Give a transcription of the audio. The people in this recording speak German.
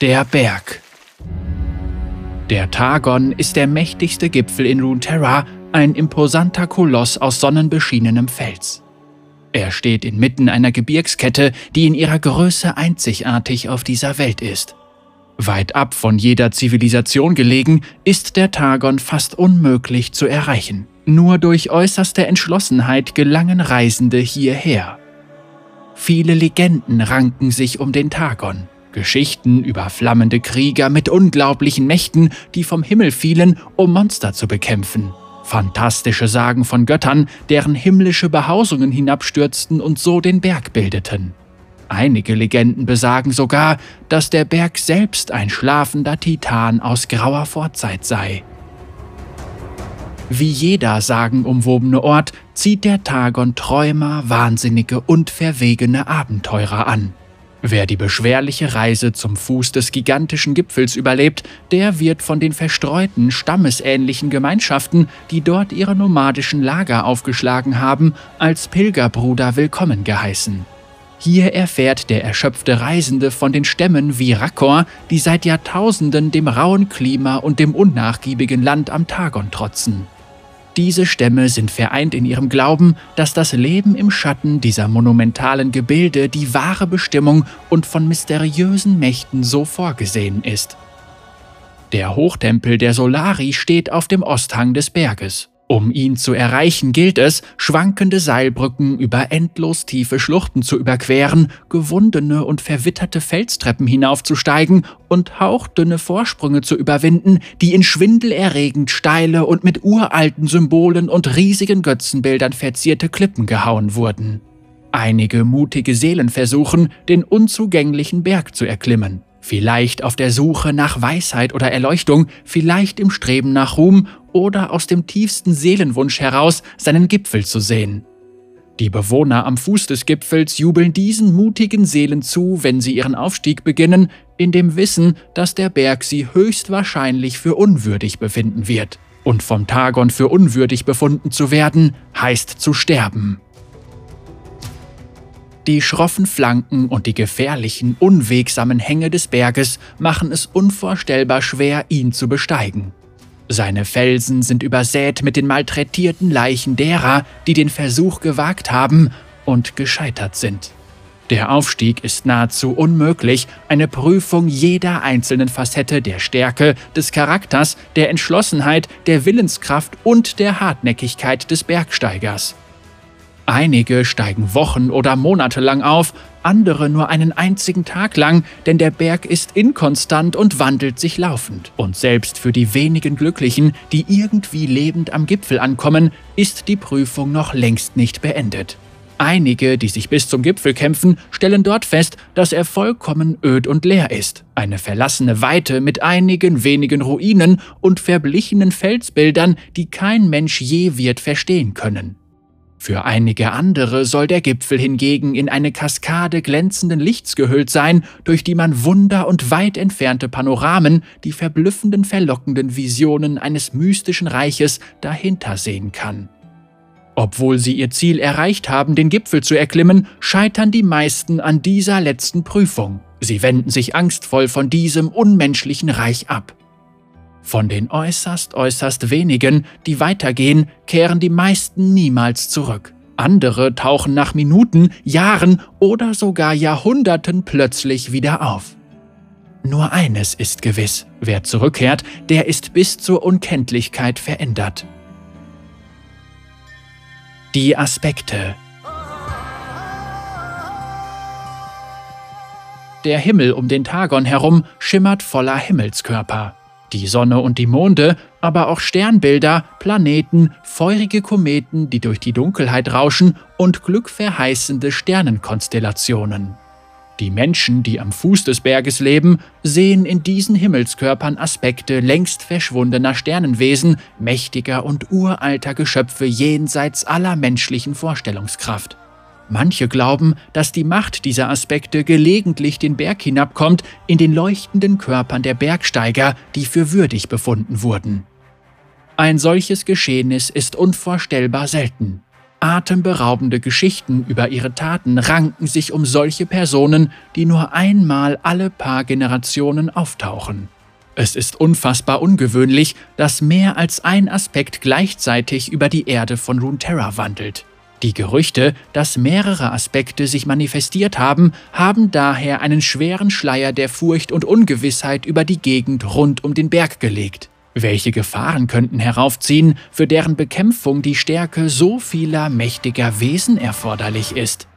Der Berg. Der Targon ist der mächtigste Gipfel in Runeterra, ein imposanter Koloss aus sonnenbeschienenem Fels. Er steht inmitten einer Gebirgskette, die in ihrer Größe einzigartig auf dieser Welt ist. Weit ab von jeder Zivilisation gelegen, ist der Targon fast unmöglich zu erreichen. Nur durch äußerste Entschlossenheit gelangen Reisende hierher. Viele Legenden ranken sich um den Targon. Geschichten über flammende Krieger mit unglaublichen Mächten, die vom Himmel fielen, um Monster zu bekämpfen. Fantastische Sagen von Göttern, deren himmlische Behausungen hinabstürzten und so den Berg bildeten. Einige Legenden besagen sogar, dass der Berg selbst ein schlafender Titan aus grauer Vorzeit sei. Wie jeder sagenumwobene Ort zieht der Targon Träumer, Wahnsinnige und verwegene Abenteurer an. Wer die beschwerliche Reise zum Fuß des gigantischen Gipfels überlebt, der wird von den verstreuten, stammesähnlichen Gemeinschaften, die dort ihre nomadischen Lager aufgeschlagen haben, als Pilgerbruder willkommen geheißen. Hier erfährt der erschöpfte Reisende von den Stämmen wie Rakor, die seit Jahrtausenden dem rauen Klima und dem unnachgiebigen Land am Targon trotzen. Diese Stämme sind vereint in ihrem Glauben, dass das Leben im Schatten dieser monumentalen Gebilde die wahre Bestimmung und von mysteriösen Mächten so vorgesehen ist. Der Hochtempel der Solari steht auf dem Osthang des Berges. Um ihn zu erreichen, gilt es, schwankende Seilbrücken über endlos tiefe Schluchten zu überqueren, gewundene und verwitterte Felstreppen hinaufzusteigen und hauchdünne Vorsprünge zu überwinden, die in schwindelerregend steile und mit uralten Symbolen und riesigen Götzenbildern verzierte Klippen gehauen wurden. Einige mutige Seelen versuchen, den unzugänglichen Berg zu erklimmen. Vielleicht auf der Suche nach Weisheit oder Erleuchtung, vielleicht im Streben nach Ruhm oder aus dem tiefsten Seelenwunsch heraus, seinen Gipfel zu sehen. Die Bewohner am Fuß des Gipfels jubeln diesen mutigen Seelen zu, wenn sie ihren Aufstieg beginnen, in dem Wissen, dass der Berg sie höchstwahrscheinlich für unwürdig befinden wird. Und vom Tagon für unwürdig befunden zu werden, heißt zu sterben. Die schroffen Flanken und die gefährlichen, unwegsamen Hänge des Berges machen es unvorstellbar schwer, ihn zu besteigen. Seine Felsen sind übersät mit den malträtierten Leichen derer, die den Versuch gewagt haben und gescheitert sind. Der Aufstieg ist nahezu unmöglich, eine Prüfung jeder einzelnen Facette der Stärke, des Charakters, der Entschlossenheit, der Willenskraft und der Hartnäckigkeit des Bergsteigers. Einige steigen Wochen oder Monate lang auf, andere nur einen einzigen Tag lang, denn der Berg ist inkonstant und wandelt sich laufend. Und selbst für die wenigen Glücklichen, die irgendwie lebend am Gipfel ankommen, ist die Prüfung noch längst nicht beendet. Einige, die sich bis zum Gipfel kämpfen, stellen dort fest, dass er vollkommen öd und leer ist. Eine verlassene Weite mit einigen wenigen Ruinen und verblichenen Felsbildern, die kein Mensch je wird verstehen können. Für einige andere soll der Gipfel hingegen in eine Kaskade glänzenden Lichts gehüllt sein, durch die man Wunder und weit entfernte Panoramen, die verblüffenden, verlockenden Visionen eines mystischen Reiches dahinter sehen kann. Obwohl sie ihr Ziel erreicht haben, den Gipfel zu erklimmen, scheitern die meisten an dieser letzten Prüfung. Sie wenden sich angstvoll von diesem unmenschlichen Reich ab. Von den äußerst, äußerst wenigen, die weitergehen, kehren die meisten niemals zurück. Andere tauchen nach Minuten, Jahren oder sogar Jahrhunderten plötzlich wieder auf. Nur eines ist gewiss, wer zurückkehrt, der ist bis zur Unkenntlichkeit verändert. Die Aspekte Der Himmel um den Tagon herum schimmert voller Himmelskörper. Die Sonne und die Monde, aber auch Sternbilder, Planeten, feurige Kometen, die durch die Dunkelheit rauschen und glückverheißende Sternenkonstellationen. Die Menschen, die am Fuß des Berges leben, sehen in diesen Himmelskörpern Aspekte längst verschwundener Sternenwesen, mächtiger und uralter Geschöpfe jenseits aller menschlichen Vorstellungskraft. Manche glauben, dass die Macht dieser Aspekte gelegentlich den Berg hinabkommt in den leuchtenden Körpern der Bergsteiger, die für würdig befunden wurden. Ein solches Geschehnis ist unvorstellbar selten. Atemberaubende Geschichten über ihre Taten ranken sich um solche Personen, die nur einmal alle paar Generationen auftauchen. Es ist unfassbar ungewöhnlich, dass mehr als ein Aspekt gleichzeitig über die Erde von Runeterra wandelt. Die Gerüchte, dass mehrere Aspekte sich manifestiert haben, haben daher einen schweren Schleier der Furcht und Ungewissheit über die Gegend rund um den Berg gelegt. Welche Gefahren könnten heraufziehen, für deren Bekämpfung die Stärke so vieler mächtiger Wesen erforderlich ist?